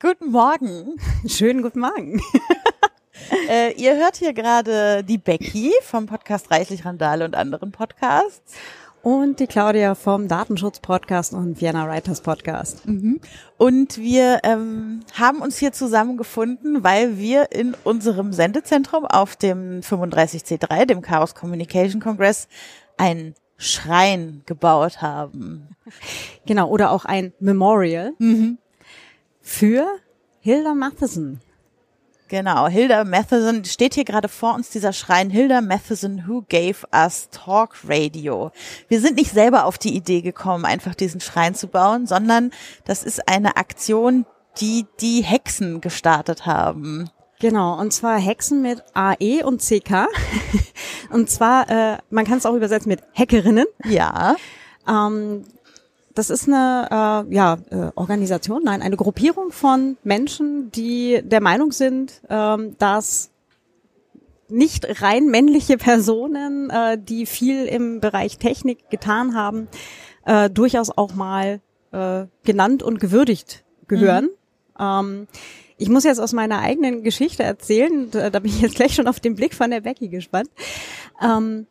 Guten Morgen. Schönen guten Morgen. äh, ihr hört hier gerade die Becky vom Podcast Reichlich Randale und anderen Podcasts. Und die Claudia vom Datenschutz-Podcast und Vienna Writers Podcast. Mhm. Und wir ähm, haben uns hier zusammengefunden, weil wir in unserem Sendezentrum auf dem 35C3, dem Chaos Communication Congress, einen Schrein gebaut haben. Genau, oder auch ein Memorial Mhm. für Hilda Matheson. Genau, Hilda Matheson steht hier gerade vor uns, dieser Schrein. Hilda Matheson, who gave us Talk Radio. Wir sind nicht selber auf die Idee gekommen, einfach diesen Schrein zu bauen, sondern das ist eine Aktion, die die Hexen gestartet haben. Genau, und zwar Hexen mit AE und CK. und zwar, äh, man kann es auch übersetzen mit Hackerinnen. Ja. Ähm, das ist eine äh, ja, äh, Organisation, nein, eine Gruppierung von Menschen, die der Meinung sind, ähm, dass nicht rein männliche Personen, äh, die viel im Bereich Technik getan haben, äh, durchaus auch mal äh, genannt und gewürdigt gehören. Ähm, ich muss jetzt aus meiner eigenen Geschichte erzählen, da, da bin ich jetzt gleich schon auf den Blick von der Becky gespannt. Ähm,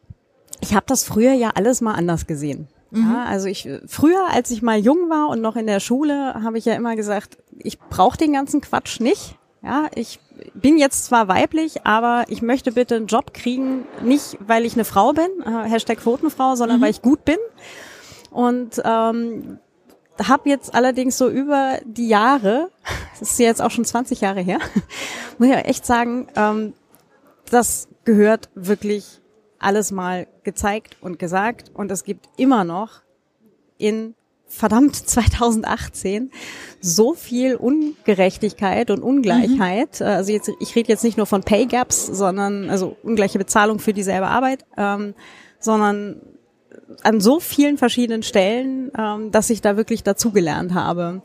ich habe das früher ja alles mal anders gesehen. Ja, also ich früher, als ich mal jung war und noch in der Schule, habe ich ja immer gesagt, ich brauche den ganzen Quatsch nicht. Ja, ich bin jetzt zwar weiblich, aber ich möchte bitte einen Job kriegen, nicht weil ich eine Frau bin, äh, Hashtag Quotenfrau, sondern weil ich gut bin. Und ähm, habe jetzt allerdings so über die Jahre, das ist jetzt auch schon 20 Jahre her, muss ich echt sagen, ähm, das gehört wirklich alles mal gezeigt und gesagt und es gibt immer noch in verdammt 2018 so viel Ungerechtigkeit und Ungleichheit. Also jetzt, ich rede jetzt nicht nur von Pay Gaps, sondern also ungleiche Bezahlung für dieselbe Arbeit, ähm, sondern an so vielen verschiedenen Stellen, ähm, dass ich da wirklich dazugelernt habe.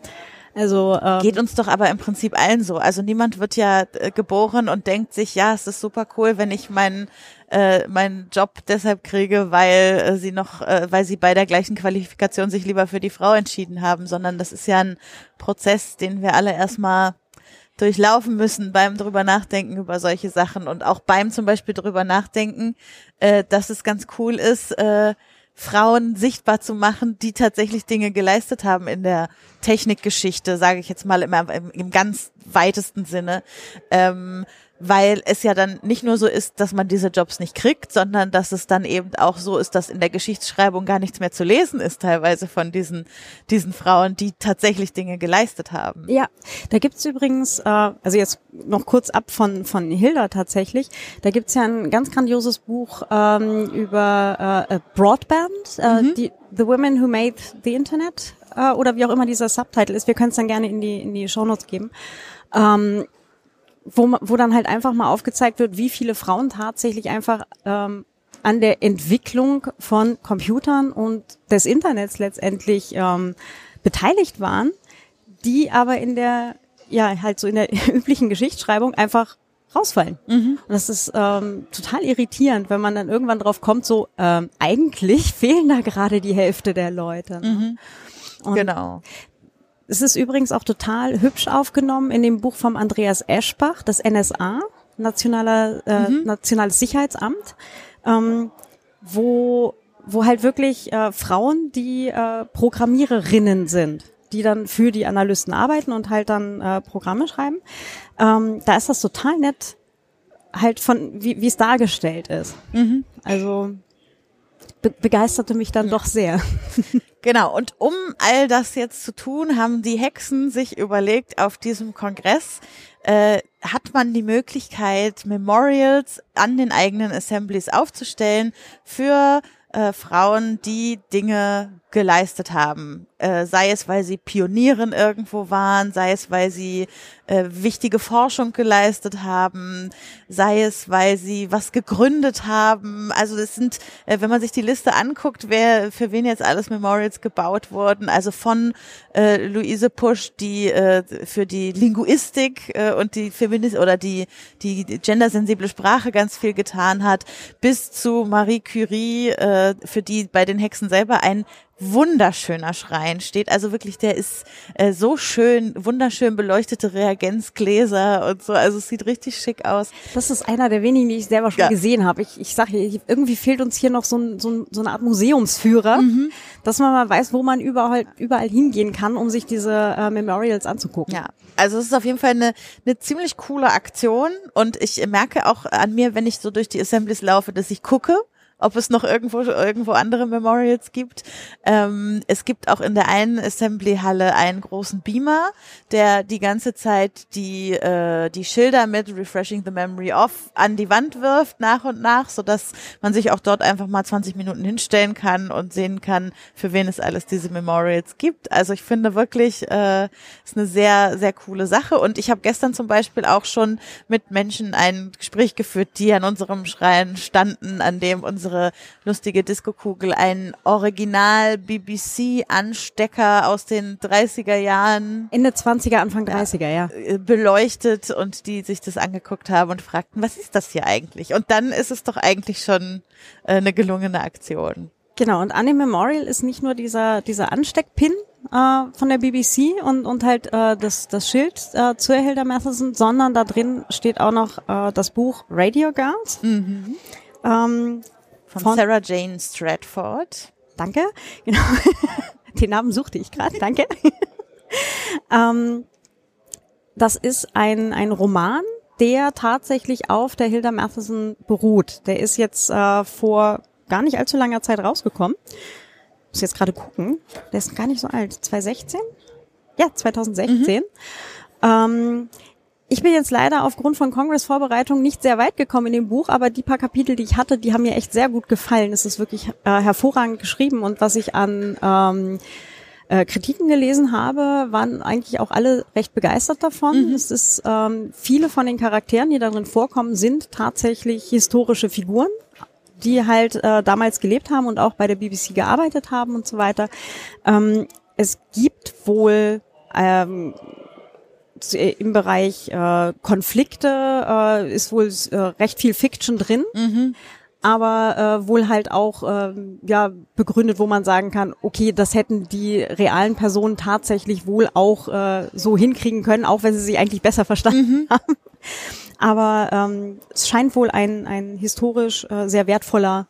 Also ähm, Geht uns doch aber im Prinzip allen so. Also niemand wird ja äh, geboren und denkt sich, ja, es ist super cool, wenn ich meinen äh, meinen Job deshalb kriege, weil äh, sie noch, äh, weil sie bei der gleichen Qualifikation sich lieber für die Frau entschieden haben, sondern das ist ja ein Prozess, den wir alle erstmal durchlaufen müssen beim drüber nachdenken über solche Sachen und auch beim zum Beispiel drüber nachdenken, äh, dass es ganz cool ist, äh, Frauen sichtbar zu machen, die tatsächlich Dinge geleistet haben in der Technikgeschichte, sage ich jetzt mal im, im, ganz weitesten Sinne. Ähm, weil es ja dann nicht nur so ist, dass man diese Jobs nicht kriegt, sondern dass es dann eben auch so ist, dass in der Geschichtsschreibung gar nichts mehr zu lesen ist, teilweise von diesen, diesen Frauen, die tatsächlich Dinge geleistet haben. Ja, da gibt's übrigens, äh, also jetzt noch kurz ab von, von Hilda tatsächlich, da gibt's ja ein ganz grandioses Buch ähm, über äh, Broadband, äh, die, The Women Who Made the Internet äh, oder wie auch immer dieser Subtitle ist. Wir können es dann gerne in die, in die Shownotes geben. Ähm, wo, wo dann halt einfach mal aufgezeigt wird, wie viele Frauen tatsächlich einfach ähm, an der Entwicklung von Computern und des Internets letztendlich ähm, beteiligt waren, die aber in der, ja, halt so in der üblichen Geschichtsschreibung einfach rausfallen. Und das ist ähm, total irritierend, wenn man dann irgendwann drauf kommt, so ähm, eigentlich fehlen da gerade die Hälfte der Leute. ne? Und Genau. Es ist übrigens auch total hübsch aufgenommen in dem Buch vom Andreas Eschbach, das NSA, Nationaler, äh, Nationales Sicherheitsamt, ähm, wo, wo halt wirklich äh, Frauen, die äh, Programmiererinnen sind, die dann für die Analysten arbeiten und halt dann äh, Programme schreiben. Ähm, da ist das total nett, halt von wie wie es dargestellt ist. Also be begeisterte mich dann doch sehr. Genau, und um all das jetzt zu tun, haben die Hexen sich überlegt, auf diesem Kongress äh, hat man die Möglichkeit, Memorials an den eigenen Assemblies aufzustellen für äh, Frauen, die Dinge geleistet haben. Äh, sei es, weil sie Pionieren irgendwo waren, sei es, weil sie äh, wichtige Forschung geleistet haben, sei es, weil sie was gegründet haben. Also das sind, äh, wenn man sich die Liste anguckt, wer für wen jetzt alles Memorials gebaut wurden, also von äh, Luise Pusch, die äh, für die Linguistik äh, und die Feminist oder die die gendersensible Sprache ganz viel getan hat, bis zu Marie Curie, äh, für die bei den Hexen selber ein wunderschöner Schrein steht. Also wirklich, der ist äh, so schön, wunderschön beleuchtete Reagenzgläser und so. Also es sieht richtig schick aus. Das ist einer der wenigen, die ich selber schon ja. gesehen habe. Ich, ich sage, irgendwie fehlt uns hier noch so, ein, so, ein, so eine Art Museumsführer, mhm. dass man mal weiß, wo man überall, überall hingehen kann, um sich diese äh, Memorials anzugucken. Ja, also es ist auf jeden Fall eine, eine ziemlich coole Aktion und ich merke auch an mir, wenn ich so durch die Assemblies laufe, dass ich gucke ob es noch irgendwo irgendwo andere Memorials gibt. Ähm, es gibt auch in der einen Assembly-Halle einen großen Beamer, der die ganze Zeit die äh, die Schilder mit Refreshing the Memory of an die Wand wirft nach und nach, so dass man sich auch dort einfach mal 20 Minuten hinstellen kann und sehen kann, für wen es alles diese Memorials gibt. Also ich finde wirklich, äh, ist eine sehr sehr coole Sache. Und ich habe gestern zum Beispiel auch schon mit Menschen ein Gespräch geführt, die an unserem Schrein standen, an dem unsere unsere lustige Disco-Kugel ein Original BBC-Anstecker aus den 30er Jahren. Ende 20er, Anfang 30er, ja. Äh, beleuchtet und die sich das angeguckt haben und fragten, was ist das hier eigentlich? Und dann ist es doch eigentlich schon äh, eine gelungene Aktion. Genau, und an dem Memorial ist nicht nur dieser, dieser Ansteckpin äh, von der BBC und, und halt äh, das, das Schild äh, zu Hilda Matheson, sondern da drin steht auch noch äh, das Buch Radio Girls. Mhm. Ähm, von, von Sarah Jane Stratford. Danke. Genau. Den Namen suchte ich gerade. Danke. ähm, das ist ein, ein Roman, der tatsächlich auf der Hilda Matheson beruht. Der ist jetzt äh, vor gar nicht allzu langer Zeit rausgekommen. Muss jetzt gerade gucken. Der ist gar nicht so alt. 2016? Ja, 2016. Mhm. Ähm, ich bin jetzt leider aufgrund von Congress-Vorbereitungen nicht sehr weit gekommen in dem Buch, aber die paar Kapitel, die ich hatte, die haben mir echt sehr gut gefallen. Es ist wirklich äh, hervorragend geschrieben und was ich an ähm, äh, Kritiken gelesen habe, waren eigentlich auch alle recht begeistert davon. Mhm. Es ist ähm, viele von den Charakteren, die darin vorkommen, sind tatsächlich historische Figuren die halt äh, damals gelebt haben und auch bei der BBC gearbeitet haben und so weiter. Ähm, es gibt wohl ähm, äh, im Bereich äh, Konflikte äh, ist wohl äh, recht viel Fiction drin. Mhm. Aber äh, wohl halt auch äh, ja begründet, wo man sagen kann, okay, das hätten die realen Personen tatsächlich wohl auch äh, so hinkriegen können, auch wenn sie sich eigentlich besser verstanden mhm. haben. Aber ähm, es scheint wohl ein, ein historisch äh, sehr wertvoller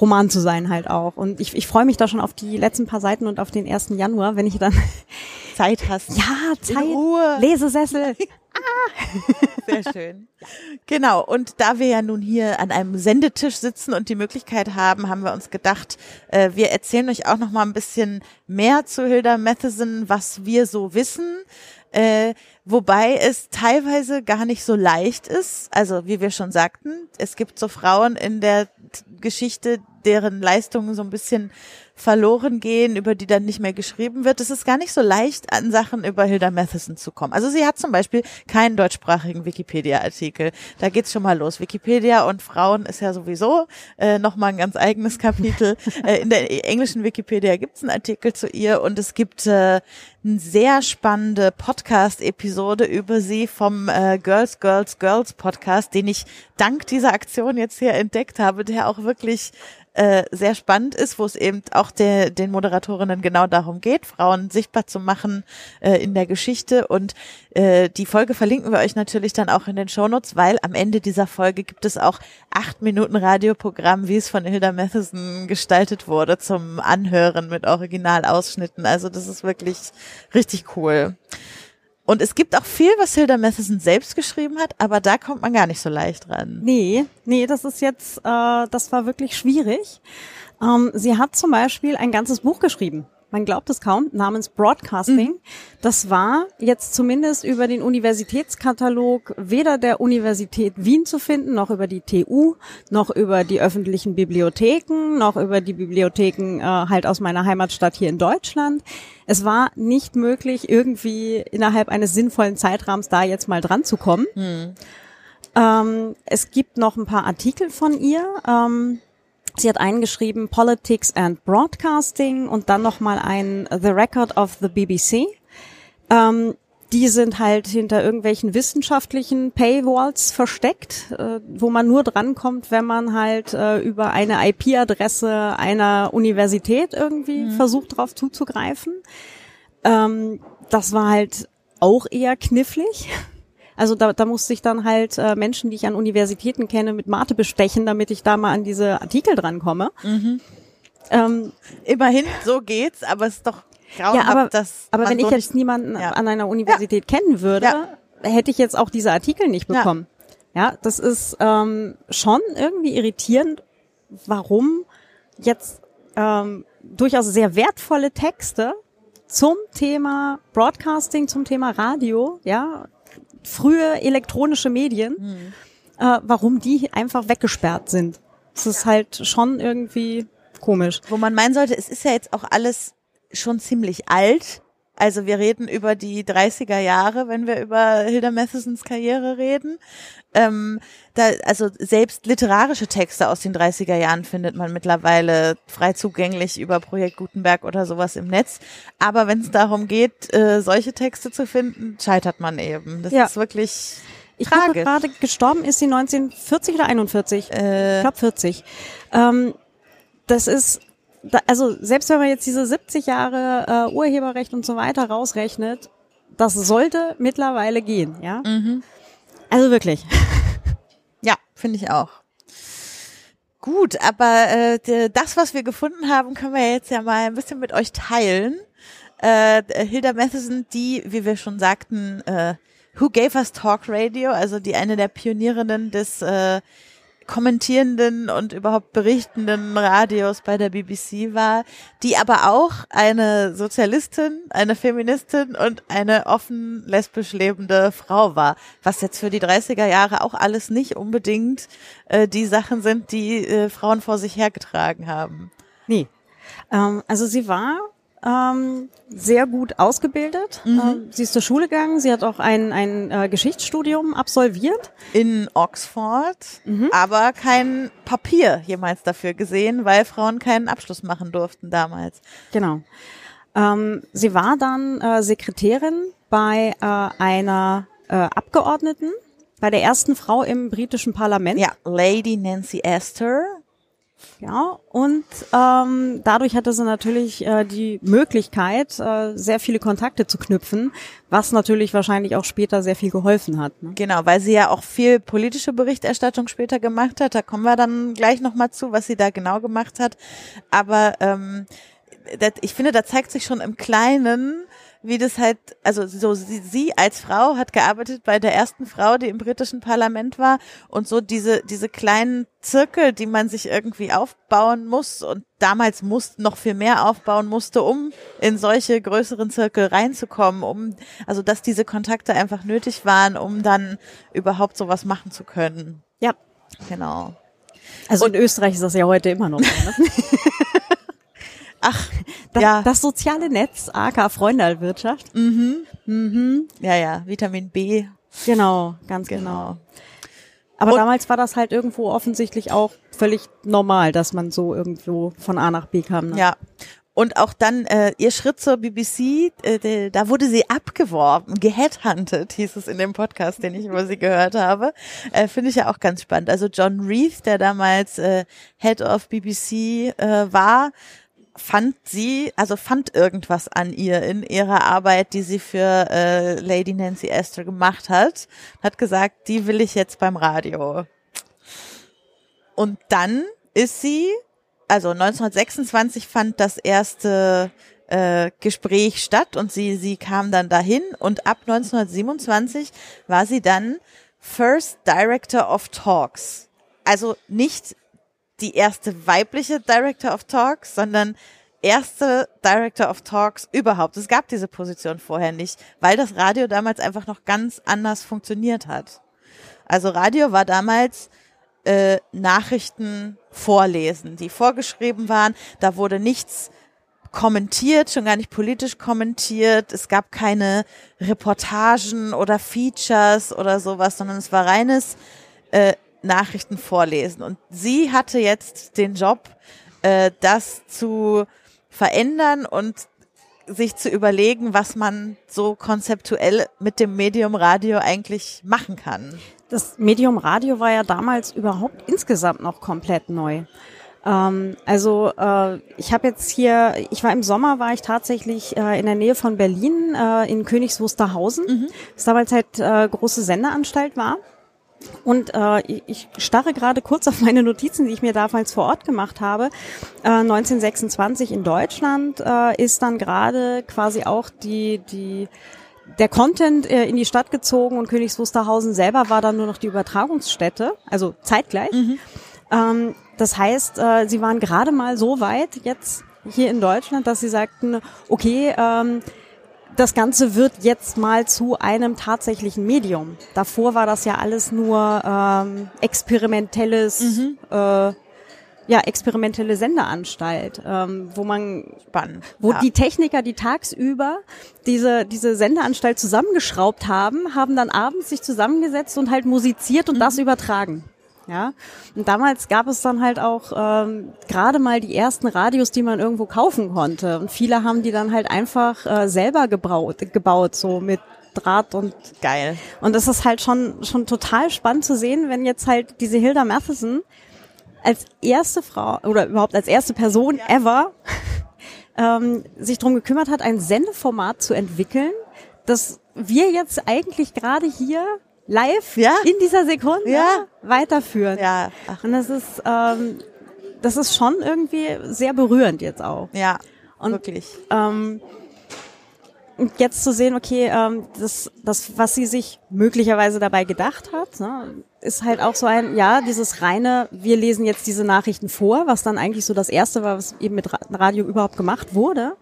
Roman zu sein halt auch. Und ich, ich freue mich da schon auf die letzten paar Seiten und auf den 1. Januar, wenn ich dann Zeit hast. Ja, Zeit. Ruhe. Lesesessel. ah. Sehr schön. Genau. Und da wir ja nun hier an einem Sendetisch sitzen und die Möglichkeit haben, haben wir uns gedacht, äh, wir erzählen euch auch noch mal ein bisschen mehr zu Hilda Matheson, was wir so wissen. Äh, wobei es teilweise gar nicht so leicht ist. Also wie wir schon sagten, es gibt so Frauen in der Geschichte, deren Leistungen so ein bisschen verloren gehen, über die dann nicht mehr geschrieben wird. Es ist gar nicht so leicht, an Sachen über Hilda Matheson zu kommen. Also sie hat zum Beispiel keinen deutschsprachigen Wikipedia-Artikel. Da geht's schon mal los. Wikipedia und Frauen ist ja sowieso äh, nochmal ein ganz eigenes Kapitel. äh, in der englischen Wikipedia gibt's einen Artikel zu ihr und es gibt äh, eine sehr spannende Podcast-Episode über sie vom äh, Girls, Girls, Girls Podcast, den ich dank dieser Aktion jetzt hier entdeckt habe, der auch wirklich äh, sehr spannend ist, wo es eben auch der, den Moderatorinnen genau darum geht, Frauen sichtbar zu machen äh, in der Geschichte. Und äh, die Folge verlinken wir euch natürlich dann auch in den Shownotes, weil am Ende dieser Folge gibt es auch acht Minuten Radioprogramm, wie es von Hilda Matheson gestaltet wurde, zum Anhören mit Originalausschnitten. Also das ist wirklich richtig cool. Und es gibt auch viel, was Hilda Matheson selbst geschrieben hat, aber da kommt man gar nicht so leicht ran. Nee, nee, das ist jetzt, äh, das war wirklich schwierig. Ähm, sie hat zum Beispiel ein ganzes Buch geschrieben man glaubt es kaum, namens Broadcasting. Mhm. Das war jetzt zumindest über den Universitätskatalog weder der Universität Wien zu finden, noch über die TU, noch über die öffentlichen Bibliotheken, noch über die Bibliotheken äh, halt aus meiner Heimatstadt hier in Deutschland. Es war nicht möglich, irgendwie innerhalb eines sinnvollen Zeitrahmens da jetzt mal dran zu kommen. Mhm. Ähm, es gibt noch ein paar Artikel von ihr. Ähm, sie hat eingeschrieben Politics and Broadcasting und dann noch mal ein The Record of the BBC. Ähm, die sind halt hinter irgendwelchen wissenschaftlichen Paywalls versteckt, äh, wo man nur drankommt, wenn man halt äh, über eine IP-Adresse einer Universität irgendwie mhm. versucht, darauf zuzugreifen. Ähm, das war halt auch eher knifflig. Also da, da musste ich dann halt äh, Menschen, die ich an Universitäten kenne, mit Mate bestechen, damit ich da mal an diese Artikel drankomme. Mhm. Ähm, Immerhin, so geht's, aber es ist doch grauenhaft, ja, aber, dass aber wenn so ich jetzt niemanden ja. an einer Universität ja. kennen würde, ja. hätte ich jetzt auch diese Artikel nicht bekommen. Ja, das ist ähm, schon irgendwie irritierend, warum jetzt ähm, durchaus sehr wertvolle Texte zum Thema Broadcasting, zum Thema Radio, ja, frühe elektronische Medien, mhm. äh, warum die einfach weggesperrt sind. Das ist halt schon irgendwie komisch. Wo man meinen sollte, es ist ja jetzt auch alles schon ziemlich alt. Also wir reden über die 30er Jahre, wenn wir über Hilda Mathesons Karriere reden. Ähm, da, also selbst literarische Texte aus den 30er Jahren findet man mittlerweile frei zugänglich über Projekt Gutenberg oder sowas im Netz. Aber wenn es darum geht, äh, solche Texte zu finden, scheitert man eben. Das ja. ist wirklich ich glaube gerade gestorben ist sie 1940 oder 41? Äh, ich glaube 40. Ähm, das ist also selbst wenn man jetzt diese 70 Jahre äh, Urheberrecht und so weiter rausrechnet, das sollte mittlerweile gehen, ja. Mhm. Also wirklich. Ja, finde ich auch. Gut, aber äh, das, was wir gefunden haben, können wir jetzt ja mal ein bisschen mit euch teilen. Äh, Hilda Matheson, die, wie wir schon sagten, äh, Who Gave Us Talk Radio, also die eine der Pionierinnen des äh, kommentierenden und überhaupt berichtenden Radios bei der BBC war, die aber auch eine Sozialistin, eine Feministin und eine offen lesbisch lebende Frau war, was jetzt für die 30er Jahre auch alles nicht unbedingt äh, die Sachen sind, die äh, Frauen vor sich hergetragen haben. Nee. Ähm, also sie war ähm, sehr gut ausgebildet. Mhm. Ähm, sie ist zur Schule gegangen, sie hat auch ein, ein äh, Geschichtsstudium absolviert. In Oxford, mhm. aber kein Papier jemals dafür gesehen, weil Frauen keinen Abschluss machen durften damals. Genau. Ähm, sie war dann äh, Sekretärin bei äh, einer äh, Abgeordneten, bei der ersten Frau im britischen Parlament. Ja, Lady Nancy Astor. Ja, und ähm, dadurch hatte sie natürlich äh, die Möglichkeit, äh, sehr viele Kontakte zu knüpfen, was natürlich wahrscheinlich auch später sehr viel geholfen hat. Ne? Genau, weil sie ja auch viel politische Berichterstattung später gemacht hat. Da kommen wir dann gleich nochmal zu, was sie da genau gemacht hat. Aber ähm, ich finde, da zeigt sich schon im Kleinen, wie das halt, also so sie, sie als Frau hat gearbeitet bei der ersten Frau, die im britischen Parlament war und so diese diese kleinen Zirkel, die man sich irgendwie aufbauen muss und damals muss noch viel mehr aufbauen musste, um in solche größeren Zirkel reinzukommen, um also dass diese Kontakte einfach nötig waren, um dann überhaupt sowas machen zu können. Ja, genau. Also und in Österreich ist das ja heute immer noch so. Ne? Ach, das, ja. Das soziale Netz, AK Freundalwirtschaft. Mhm. Mhm. Ja, ja, Vitamin B. Genau, ganz genau. genau. Aber Und damals war das halt irgendwo offensichtlich auch völlig normal, dass man so irgendwo von A nach B kam. Ne? Ja. Und auch dann äh, ihr Schritt zur BBC, äh, da wurde sie abgeworben, geheadhunted, hieß es in dem Podcast, den ich über sie gehört habe. Äh, Finde ich ja auch ganz spannend. Also John Reith, der damals äh, Head of BBC äh, war, fand sie, also fand irgendwas an ihr in ihrer Arbeit, die sie für äh, Lady Nancy Astor gemacht hat, hat gesagt, die will ich jetzt beim Radio. Und dann ist sie, also 1926 fand das erste äh, Gespräch statt und sie, sie kam dann dahin und ab 1927 war sie dann First Director of Talks. Also nicht die erste weibliche Director of Talks, sondern erste Director of Talks überhaupt. Es gab diese Position vorher nicht, weil das Radio damals einfach noch ganz anders funktioniert hat. Also Radio war damals äh, Nachrichten vorlesen, die vorgeschrieben waren. Da wurde nichts kommentiert, schon gar nicht politisch kommentiert. Es gab keine Reportagen oder Features oder sowas, sondern es war reines äh, Nachrichten vorlesen. Und sie hatte jetzt den Job, äh, das zu verändern und sich zu überlegen, was man so konzeptuell mit dem Medium Radio eigentlich machen kann. Das Medium Radio war ja damals überhaupt insgesamt noch komplett neu. Ähm, also äh, ich habe jetzt hier, ich war im Sommer, war ich tatsächlich äh, in der Nähe von Berlin, äh, in Königs Wusterhausen, mhm. das damals halt äh, große Sendeanstalt war. Und äh, ich starre gerade kurz auf meine Notizen, die ich mir damals vor Ort gemacht habe. Äh, 1926 in Deutschland äh, ist dann gerade quasi auch die die der Content äh, in die Stadt gezogen und Königs Wusterhausen selber war dann nur noch die Übertragungsstätte, also zeitgleich. Mhm. Ähm, das heißt, äh, sie waren gerade mal so weit jetzt hier in Deutschland, dass sie sagten, okay, ähm, das Ganze wird jetzt mal zu einem tatsächlichen Medium. Davor war das ja alles nur ähm, experimentelles, mhm. äh, ja experimentelle Sendeanstalt, ähm, wo man, Spannend. wo ja. die Techniker, die tagsüber diese diese Sendeanstalt zusammengeschraubt haben, haben dann abends sich zusammengesetzt und halt musiziert und mhm. das übertragen. Ja, und damals gab es dann halt auch ähm, gerade mal die ersten Radios, die man irgendwo kaufen konnte. Und viele haben die dann halt einfach äh, selber gebaut, gebaut, so mit Draht und geil. Und das ist halt schon schon total spannend zu sehen, wenn jetzt halt diese Hilda Matheson als erste Frau oder überhaupt als erste Person ja. ever ähm, sich drum gekümmert hat, ein Sendeformat zu entwickeln, das wir jetzt eigentlich gerade hier live ja? in dieser Sekunde ja? weiterführen. Ja. Ach. Und das ist, ähm, das ist schon irgendwie sehr berührend jetzt auch. Ja, und, wirklich. Ähm, und jetzt zu sehen, okay, ähm, das, das, was sie sich möglicherweise dabei gedacht hat, ne, ist halt auch so ein, ja, dieses reine, wir lesen jetzt diese Nachrichten vor, was dann eigentlich so das Erste war, was eben mit Radio überhaupt gemacht wurde.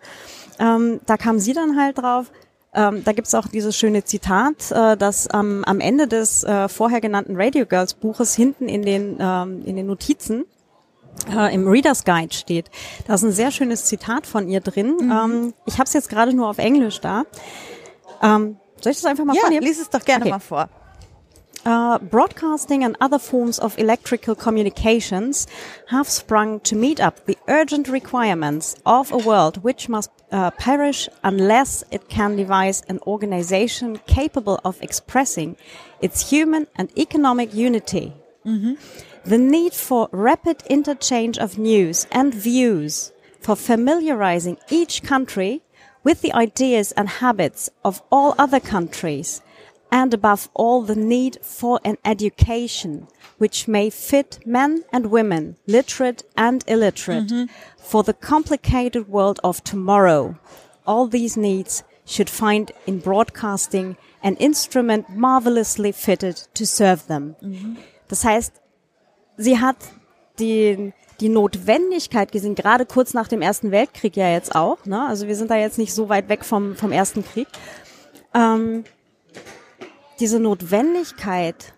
Ähm, da kam sie dann halt drauf, ähm, da gibt's auch dieses schöne Zitat, äh, das ähm, am Ende des äh, vorher genannten Radio Girls Buches hinten in den, ähm, in den Notizen äh, im Reader's Guide steht. Da ist ein sehr schönes Zitat von ihr drin. Mhm. Ähm, ich habe es jetzt gerade nur auf Englisch da. Ähm, soll ich das einfach mal ja, vornehmen? lies es doch gerne okay. mal vor. Uh, broadcasting and other forms of electrical communications have sprung to meet up the urgent requirements of a world which must uh, perish unless it can devise an organization capable of expressing its human and economic unity. Mm-hmm. The need for rapid interchange of news and views, for familiarizing each country with the ideas and habits of all other countries, and above all the need for an education which may fit men and women, literate and illiterate, mm-hmm. for the complicated world of tomorrow. All these needs should find in broadcasting an instrument marvelously fitted to serve them. Mhm. Das heißt, sie hat die, die Notwendigkeit gesehen, gerade kurz nach dem Ersten Weltkrieg ja jetzt auch, ne? also wir sind da jetzt nicht so weit weg vom, vom Ersten Krieg, ähm, diese Notwendigkeit,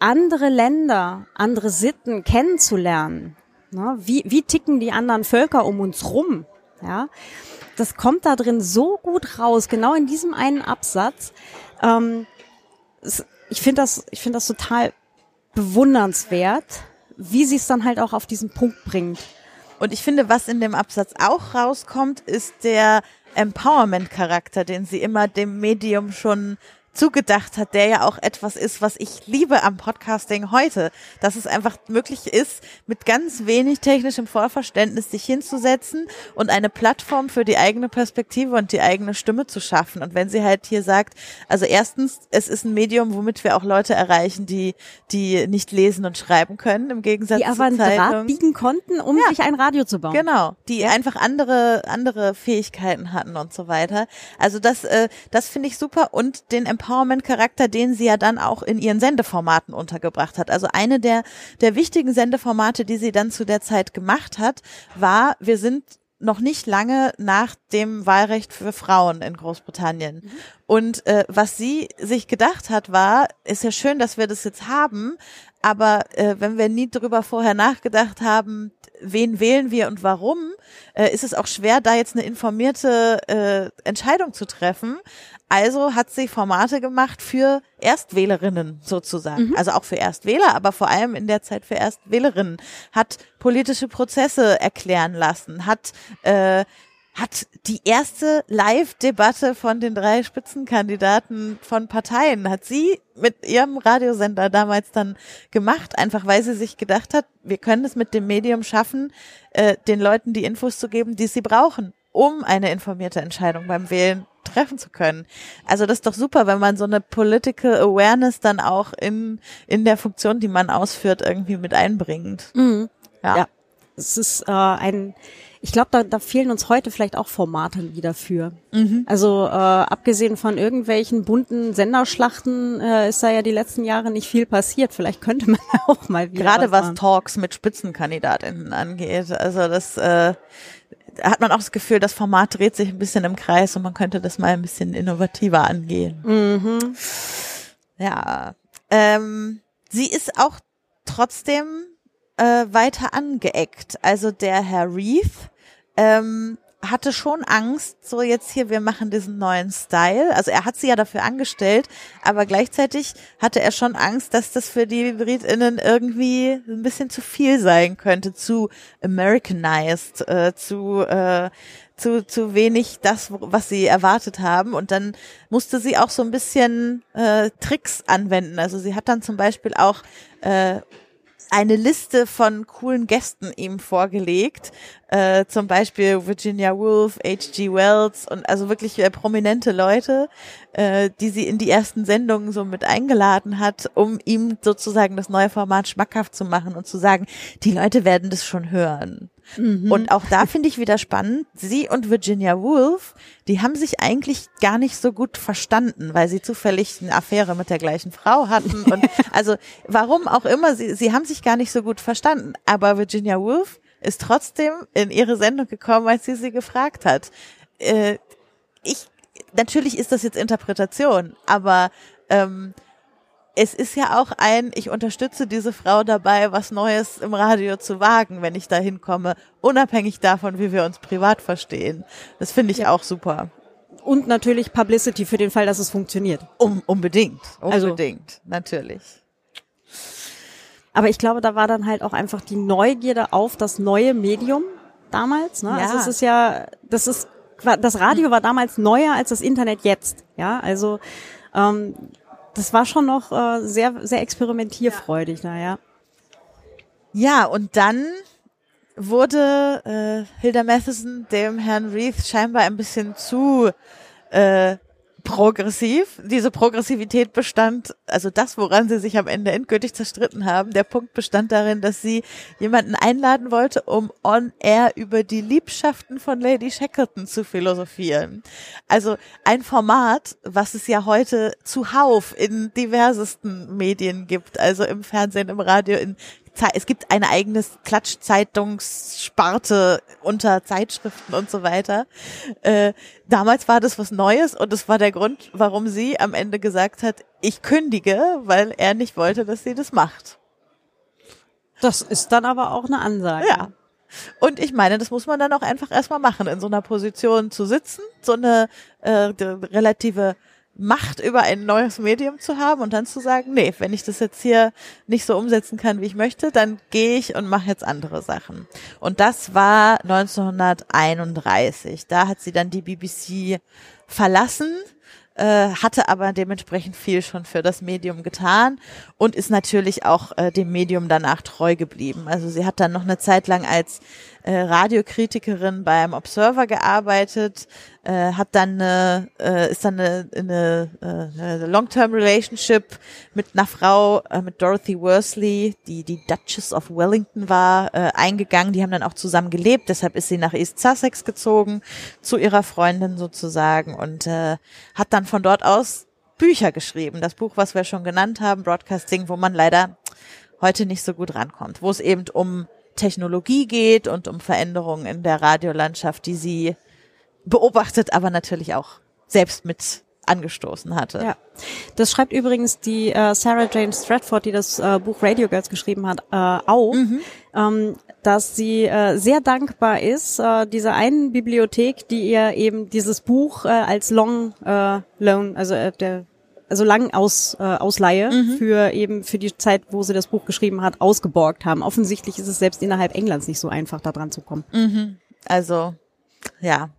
andere Länder, andere Sitten kennenzulernen. Ne? Wie, wie ticken die anderen Völker um uns rum? Ja, das kommt da drin so gut raus, genau in diesem einen Absatz. Ähm, ich finde das, ich finde das total bewundernswert, wie sie es dann halt auch auf diesen Punkt bringt. Und ich finde, was in dem Absatz auch rauskommt, ist der Empowerment-Charakter, den sie immer dem Medium schon zugedacht hat, der ja auch etwas ist, was ich liebe am Podcasting heute, dass es einfach möglich ist, mit ganz wenig technischem Vorverständnis sich hinzusetzen und eine Plattform für die eigene Perspektive und die eigene Stimme zu schaffen. Und wenn sie halt hier sagt, also erstens, es ist ein Medium, womit wir auch Leute erreichen, die, die nicht lesen und schreiben können, im Gegensatz die zu aber Zeitung. biegen konnten, um ja. sich ein Radio zu bauen. Genau, die ja. einfach andere, andere Fähigkeiten hatten und so weiter. Also das, äh, das finde ich super und den Empowerment Empowerment-Charakter, den sie ja dann auch in ihren Sendeformaten untergebracht hat. Also eine der, der wichtigen Sendeformate, die sie dann zu der Zeit gemacht hat, war, wir sind noch nicht lange nach dem Wahlrecht für Frauen in Großbritannien. Mhm. Und äh, was sie sich gedacht hat, war, ist ja schön, dass wir das jetzt haben, aber äh, wenn wir nie darüber vorher nachgedacht haben, wen wählen wir und warum, äh, ist es auch schwer, da jetzt eine informierte äh, Entscheidung zu treffen. Also hat sie Formate gemacht für Erstwählerinnen sozusagen. Mhm. Also auch für Erstwähler, aber vor allem in der Zeit für Erstwählerinnen. Hat politische Prozesse erklären lassen, hat äh, hat die erste Live-Debatte von den drei Spitzenkandidaten von Parteien, hat sie mit ihrem Radiosender damals dann gemacht, einfach weil sie sich gedacht hat, wir können es mit dem Medium schaffen, äh, den Leuten die Infos zu geben, die sie brauchen, um eine informierte Entscheidung beim Wählen treffen zu können. Also das ist doch super, wenn man so eine Political Awareness dann auch in, in der Funktion, die man ausführt, irgendwie mit einbringt. Mhm. Ja. ja. Es ist äh, ein, ich glaube, da, da fehlen uns heute vielleicht auch Formate wieder für. Mhm. Also äh, abgesehen von irgendwelchen bunten Senderschlachten äh, ist da ja die letzten Jahre nicht viel passiert. Vielleicht könnte man auch mal wieder. Gerade was, was Talks mit Spitzenkandidatinnen angeht. Also das äh, hat man auch das Gefühl, das Format dreht sich ein bisschen im Kreis und man könnte das mal ein bisschen innovativer angehen. Mhm. Ja. Ähm, sie ist auch trotzdem äh, weiter angeeckt. Also der Herr Reeve ähm, hatte schon Angst, so jetzt hier, wir machen diesen neuen Style. Also er hat sie ja dafür angestellt, aber gleichzeitig hatte er schon Angst, dass das für die BritInnen irgendwie ein bisschen zu viel sein könnte, zu Americanized, äh, zu äh, zu, zu wenig das, was sie erwartet haben. Und dann musste sie auch so ein bisschen äh, Tricks anwenden. Also sie hat dann zum Beispiel auch äh, eine Liste von coolen Gästen ihm vorgelegt. Äh, zum Beispiel Virginia Woolf, H.G. Wells und also wirklich äh, prominente Leute, äh, die sie in die ersten Sendungen so mit eingeladen hat, um ihm sozusagen das neue Format schmackhaft zu machen und zu sagen, die Leute werden das schon hören. Mhm. Und auch da finde ich wieder spannend, sie und Virginia Woolf, die haben sich eigentlich gar nicht so gut verstanden, weil sie zufällig eine Affäre mit der gleichen Frau hatten. Und also warum auch immer, sie, sie haben sich gar nicht so gut verstanden. Aber Virginia Woolf ist trotzdem in ihre Sendung gekommen, als sie sie gefragt hat. Äh, ich, natürlich ist das jetzt Interpretation, aber ähm, es ist ja auch ein, ich unterstütze diese Frau dabei, was Neues im Radio zu wagen, wenn ich da hinkomme, unabhängig davon, wie wir uns privat verstehen. Das finde ich ja. auch super. Und natürlich Publicity für den Fall, dass es funktioniert. Um, unbedingt, also unbedingt, also, natürlich. Aber ich glaube, da war dann halt auch einfach die Neugierde auf das neue Medium damals. Ne? Also ja. Also es ist ja, das ist, das Radio war damals neuer als das Internet jetzt. Ja, also ähm, das war schon noch äh, sehr, sehr experimentierfreudig, ja. naja. Ja, und dann wurde äh, Hilda Matheson dem Herrn Reith scheinbar ein bisschen zu äh, progressiv. Diese Progressivität bestand, also das, woran sie sich am Ende endgültig zerstritten haben, der Punkt bestand darin, dass sie jemanden einladen wollte, um on air über die Liebschaften von Lady Shackleton zu philosophieren. Also ein Format, was es ja heute zuhauf in diversesten Medien gibt, also im Fernsehen, im Radio, in es gibt eine eigene Klatschzeitungssparte unter Zeitschriften und so weiter. Äh, damals war das was Neues und das war der Grund, warum sie am Ende gesagt hat, ich kündige, weil er nicht wollte, dass sie das macht. Das ist dann aber auch eine Ansage. Ja. Und ich meine, das muss man dann auch einfach erstmal machen, in so einer Position zu sitzen, so eine äh, relative Macht über ein neues Medium zu haben und dann zu sagen, nee, wenn ich das jetzt hier nicht so umsetzen kann, wie ich möchte, dann gehe ich und mache jetzt andere Sachen. Und das war 1931. Da hat sie dann die BBC verlassen äh, hatte aber dementsprechend viel schon für das Medium getan und ist natürlich auch äh, dem Medium danach treu geblieben. Also sie hat dann noch eine Zeit lang als äh, Radiokritikerin beim Observer gearbeitet, äh, hat dann äh, ist dann eine, eine, äh, eine Long-Term Relationship mit einer Frau, äh, mit Dorothy Worsley, die die Duchess of Wellington war, äh, eingegangen. Die haben dann auch zusammen gelebt, deshalb ist sie nach East Sussex gezogen, zu ihrer Freundin sozusagen und äh, hat dann von dort aus Bücher geschrieben. Das Buch, was wir schon genannt haben, Broadcasting, wo man leider heute nicht so gut rankommt, wo es eben um Technologie geht und um Veränderungen in der Radiolandschaft, die sie beobachtet, aber natürlich auch selbst mit angestoßen hatte. Ja, das schreibt übrigens die äh, Sarah Jane Stratford, die das äh, Buch Radio Girls geschrieben hat, äh, auch, mhm. ähm, dass sie äh, sehr dankbar ist äh, dieser einen Bibliothek, die ihr eben dieses Buch äh, als Long äh, Loan, also äh, der also lang aus, äh, Ausleihe mhm. für eben für die Zeit, wo sie das Buch geschrieben hat, ausgeborgt haben. Offensichtlich ist es selbst innerhalb Englands nicht so einfach, da dran zu kommen. Mhm. Also, ja.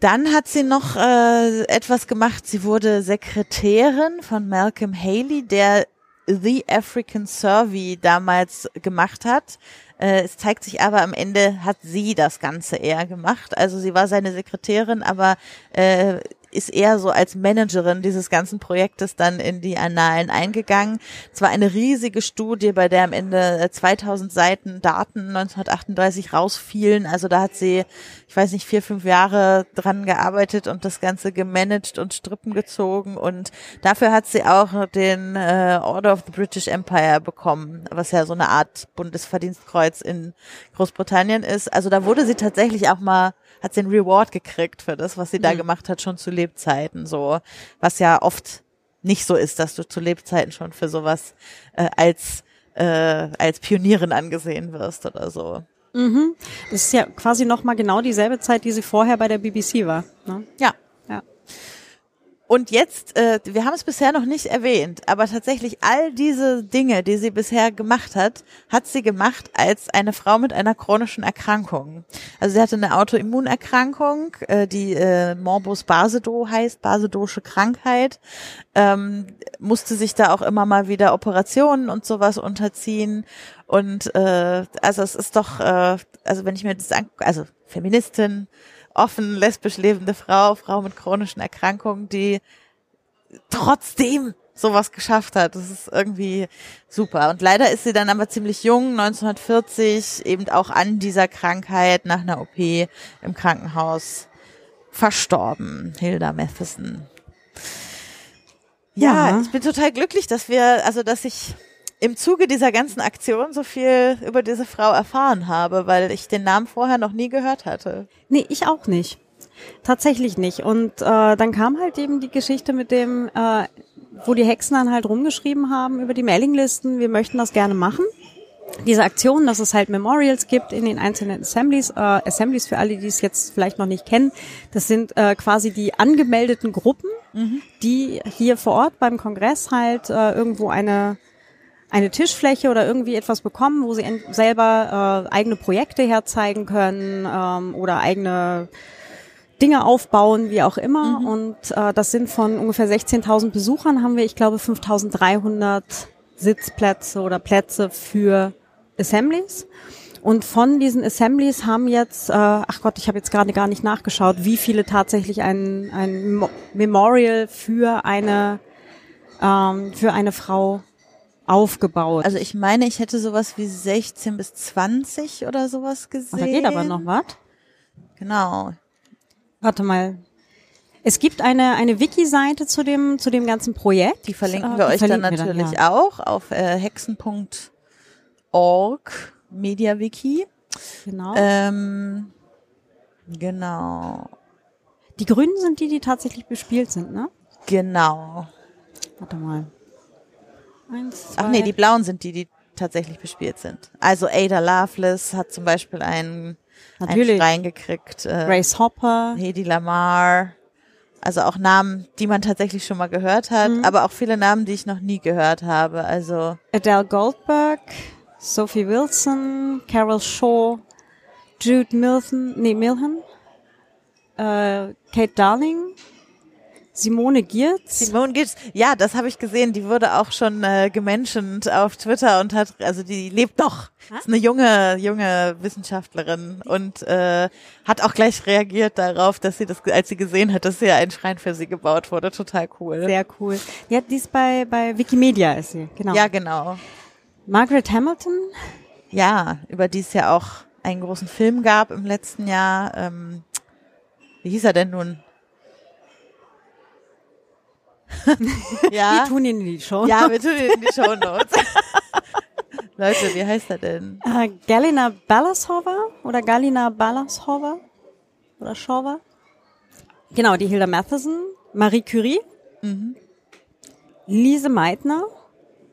Dann hat sie noch äh, etwas gemacht. Sie wurde Sekretärin von Malcolm Haley, der The African Survey damals gemacht hat. Äh, es zeigt sich aber am Ende hat sie das Ganze eher gemacht. Also sie war seine Sekretärin, aber äh, ist eher so als Managerin dieses ganzen Projektes dann in die Annalen eingegangen. Es war eine riesige Studie, bei der am Ende 2000 äh, Seiten Daten 1938 rausfielen. Also da hat sie, ich weiß nicht, vier, fünf Jahre dran gearbeitet und das Ganze gemanagt und Strippen gezogen. Und dafür hat sie auch den äh, Order of the British Empire bekommen, was ja so eine Art Bundesverdienstkreuz in Großbritannien ist. Also da wurde sie tatsächlich auch mal hat sie einen Reward gekriegt für das, was sie mhm. da gemacht hat, schon zu Lebzeiten, so, was ja oft nicht so ist, dass du zu Lebzeiten schon für sowas äh, als äh, als Pionierin angesehen wirst oder so. Mhm. Das ist ja quasi noch mal genau dieselbe Zeit, die sie vorher bei der BBC war. Ne? Ja. Und jetzt, äh, wir haben es bisher noch nicht erwähnt, aber tatsächlich all diese Dinge, die sie bisher gemacht hat, hat sie gemacht als eine Frau mit einer chronischen Erkrankung. Also sie hatte eine Autoimmunerkrankung, äh, die äh, Morbus Basedow heißt, Basedowsche Krankheit, ähm, musste sich da auch immer mal wieder Operationen und sowas unterziehen. Und äh, also es ist doch, äh, also wenn ich mir das an, also Feministin, offen lesbisch lebende Frau, Frau mit chronischen Erkrankungen, die trotzdem sowas geschafft hat. Das ist irgendwie super. Und leider ist sie dann aber ziemlich jung, 1940, eben auch an dieser Krankheit nach einer OP im Krankenhaus verstorben. Hilda Matheson. Ja, ja, ich bin total glücklich, dass wir, also dass ich im Zuge dieser ganzen Aktion so viel über diese Frau erfahren habe, weil ich den Namen vorher noch nie gehört hatte. Nee, ich auch nicht. Tatsächlich nicht. Und äh, dann kam halt eben die Geschichte mit dem, äh, wo die Hexen dann halt rumgeschrieben haben über die Mailinglisten, wir möchten das gerne machen. Diese Aktion, dass es halt Memorials gibt in den einzelnen Assemblies, äh, Assemblies für alle, die es jetzt vielleicht noch nicht kennen, das sind äh, quasi die angemeldeten Gruppen, mhm. die hier vor Ort beim Kongress halt äh, irgendwo eine eine Tischfläche oder irgendwie etwas bekommen, wo sie selber äh, eigene Projekte herzeigen können ähm, oder eigene Dinge aufbauen, wie auch immer. Mhm. Und äh, das sind von ungefähr 16.000 Besuchern, haben wir, ich glaube, 5.300 Sitzplätze oder Plätze für Assemblies. Und von diesen Assemblies haben jetzt, äh, ach Gott, ich habe jetzt gerade gar nicht nachgeschaut, wie viele tatsächlich ein, ein Memorial für eine ähm, für eine Frau aufgebaut. Also ich meine, ich hätte sowas wie 16 bis 20 oder sowas gesehen. Und da geht aber noch was. Genau. Warte mal. Es gibt eine, eine Wiki-Seite zu dem, zu dem ganzen Projekt. Die verlinken wir euch verlinken dann natürlich dann, ja. auch auf äh, hexen.org MediaWiki. Genau. Ähm, genau. Die Grünen sind die, die tatsächlich bespielt sind, ne? Genau. Warte mal. Eins. Ach nee, die blauen sind die, die tatsächlich bespielt sind. Also Ada Loveless hat zum Beispiel einen, Natürlich. einen Schrein gekriegt. Äh, Grace Hopper. Hedy Lamar. Also auch Namen, die man tatsächlich schon mal gehört hat, mhm. aber auch viele Namen, die ich noch nie gehört habe. Also Adele Goldberg, Sophie Wilson, Carol Shaw, Jude Milton, nee, Milhan, äh, Kate Darling, Simone Giertz. Simone Giertz, ja, das habe ich gesehen. Die wurde auch schon äh, gemenschent auf Twitter und hat, also die lebt noch. Ist eine junge, junge Wissenschaftlerin und äh, hat auch gleich reagiert darauf, dass sie das, als sie gesehen hat, dass hier ein Schrein für sie gebaut wurde. Total cool. Sehr cool. Ja, die ist bei, bei Wikimedia ist sie, genau. Ja, genau. Margaret Hamilton? Ja, über die es ja auch einen großen Film gab im letzten Jahr. Ähm, wie hieß er denn nun? ja. Wir tun ihn in die Show Notes. Ja, wir tun ihn in die Show Notes. Leute, wie heißt er denn? Äh, Galina Balashova oder Galina Balashova oder Shova. Genau, die Hilda Matheson, Marie Curie, mhm. Lise Meitner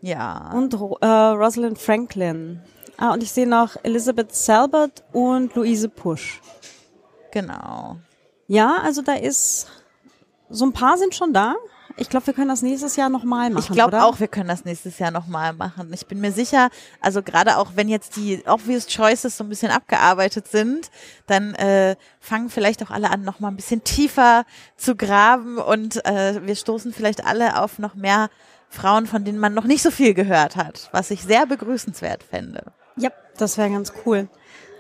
ja. und äh, Rosalind Franklin. Ah, und ich sehe noch Elizabeth Selbert und Louise Pusch. Genau. Ja, also da ist, so ein paar sind schon da. Ich glaube, wir können das nächstes Jahr nochmal machen. Ich glaube auch, wir können das nächstes Jahr nochmal machen. Ich bin mir sicher, also gerade auch wenn jetzt die Obvious Choices so ein bisschen abgearbeitet sind, dann äh, fangen vielleicht auch alle an, nochmal ein bisschen tiefer zu graben und äh, wir stoßen vielleicht alle auf noch mehr Frauen, von denen man noch nicht so viel gehört hat, was ich sehr begrüßenswert fände. Ja, das wäre ganz cool.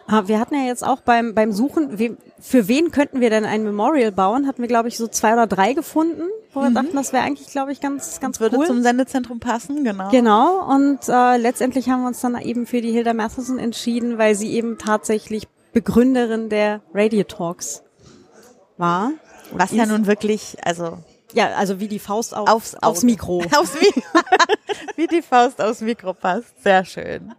Ah, wir hatten ja jetzt auch beim, beim Suchen, we, für wen könnten wir denn ein Memorial bauen, hatten wir, glaube ich, so zwei oder drei gefunden, wo wir mhm. dachten, das wäre eigentlich, glaube ich, ganz, ganz Würde cool. zum Sendezentrum passen, genau. Genau, und äh, letztendlich haben wir uns dann eben für die Hilda Matheson entschieden, weil sie eben tatsächlich Begründerin der Radio Talks war. Was ja nun wirklich, also ja, also wie die Faust auf, aufs, aufs Mikro. Aufs Mikro. wie die Faust aufs Mikro passt. Sehr schön.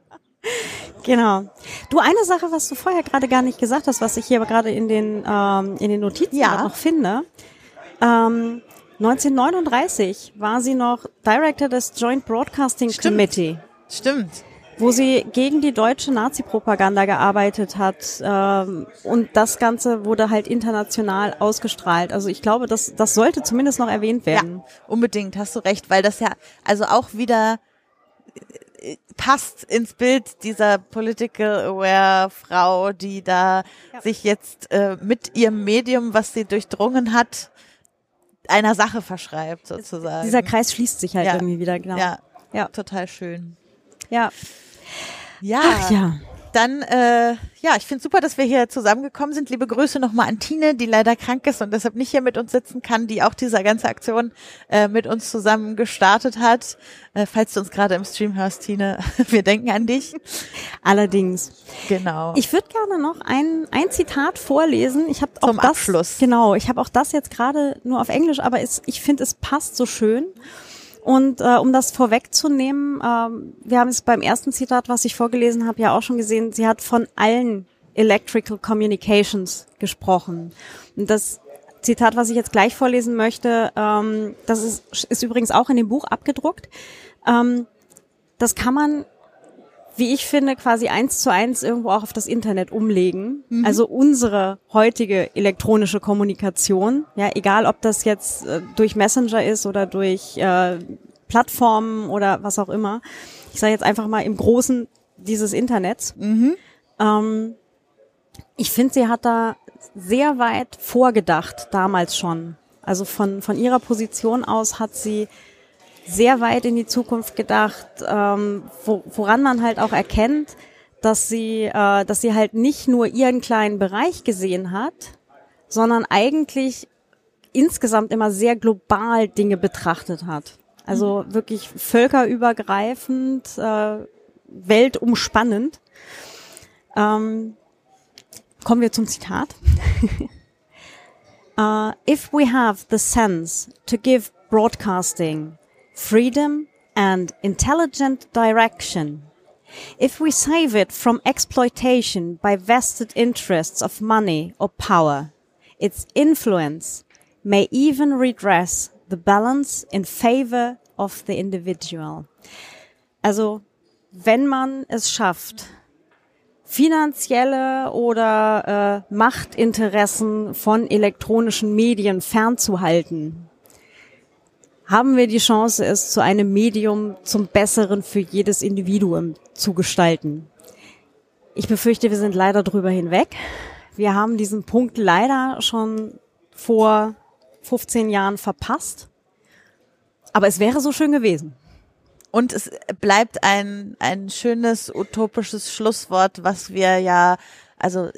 Genau. Du, eine Sache, was du vorher gerade gar nicht gesagt hast, was ich hier aber gerade in den, ähm, in den Notizen ja. noch finde. Ähm, 1939 war sie noch Director des Joint Broadcasting Stimmt. Committee. Stimmt. Wo sie gegen die deutsche Nazi-Propaganda gearbeitet hat. Ähm, und das Ganze wurde halt international ausgestrahlt. Also ich glaube, das, das sollte zumindest noch erwähnt werden. Ja, unbedingt, hast du recht, weil das ja also auch wieder passt ins Bild dieser political aware Frau, die da ja. sich jetzt äh, mit ihrem Medium, was sie durchdrungen hat, einer Sache verschreibt sozusagen. Dieser Kreis schließt sich halt ja. irgendwie wieder, genau. Ja, ja, total schön. Ja. Ja. Ach, ja. Dann, äh, ja, ich finde super, dass wir hier zusammengekommen sind. Liebe Grüße nochmal an Tine, die leider krank ist und deshalb nicht hier mit uns sitzen kann, die auch diese ganze Aktion äh, mit uns zusammen gestartet hat. Äh, falls du uns gerade im Stream hörst, Tine, wir denken an dich. Allerdings. Genau. Ich würde gerne noch ein, ein Zitat vorlesen. Ich habe auch Zum das, Abschluss. Genau, ich habe auch das jetzt gerade nur auf Englisch, aber es, ich finde, es passt so schön. Und äh, um das vorwegzunehmen, ähm, wir haben es beim ersten Zitat, was ich vorgelesen habe, ja auch schon gesehen, sie hat von allen Electrical Communications gesprochen. Und das Zitat, was ich jetzt gleich vorlesen möchte, ähm, das ist, ist übrigens auch in dem Buch abgedruckt. Ähm, das kann man, wie ich finde, quasi eins zu eins irgendwo auch auf das Internet umlegen. Mhm. Also unsere heutige elektronische Kommunikation, ja, egal ob das jetzt äh, durch Messenger ist oder durch äh, Plattformen oder was auch immer. Ich sage jetzt einfach mal im Großen dieses Internets. Mhm. Ähm, ich finde, sie hat da sehr weit vorgedacht, damals schon. Also von, von ihrer Position aus hat sie sehr weit in die Zukunft gedacht, ähm, wo, woran man halt auch erkennt, dass sie, äh, dass sie halt nicht nur ihren kleinen Bereich gesehen hat, sondern eigentlich insgesamt immer sehr global Dinge betrachtet hat. Also mhm. wirklich völkerübergreifend, äh, weltumspannend. Ähm, kommen wir zum Zitat. uh, if we have the sense to give broadcasting freedom and intelligent direction. If we save it from exploitation by vested interests of money or power, its influence may even redress the balance in favor of the individual. Also, wenn man es schafft, finanzielle oder äh, Machtinteressen von elektronischen Medien fernzuhalten, haben wir die Chance, es zu einem Medium zum Besseren für jedes Individuum zu gestalten. Ich befürchte, wir sind leider drüber hinweg. Wir haben diesen Punkt leider schon vor 15 Jahren verpasst. Aber es wäre so schön gewesen. Und es bleibt ein, ein schönes utopisches Schlusswort, was wir ja, also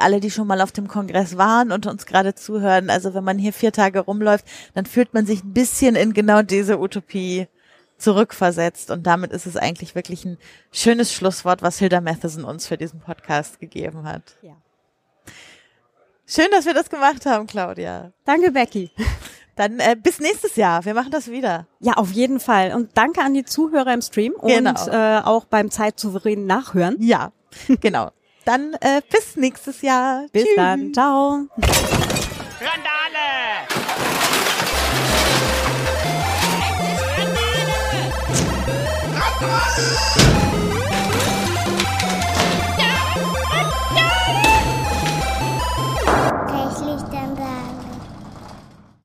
alle, die schon mal auf dem Kongress waren und uns gerade zuhören, also wenn man hier vier Tage rumläuft, dann fühlt man sich ein bisschen in genau diese Utopie zurückversetzt. Und damit ist es eigentlich wirklich ein schönes Schlusswort, was Hilda Matheson uns für diesen Podcast gegeben hat. Ja. Schön, dass wir das gemacht haben, Claudia. Danke, Becky. Dann äh, bis nächstes Jahr. Wir machen das wieder. Ja, auf jeden Fall. Und danke an die Zuhörer im Stream genau. und äh, auch beim zeitsouveränen Nachhören. Ja, genau. Dann äh, bis nächstes Jahr. Bis Tschüss. dann. Ciao. Randa!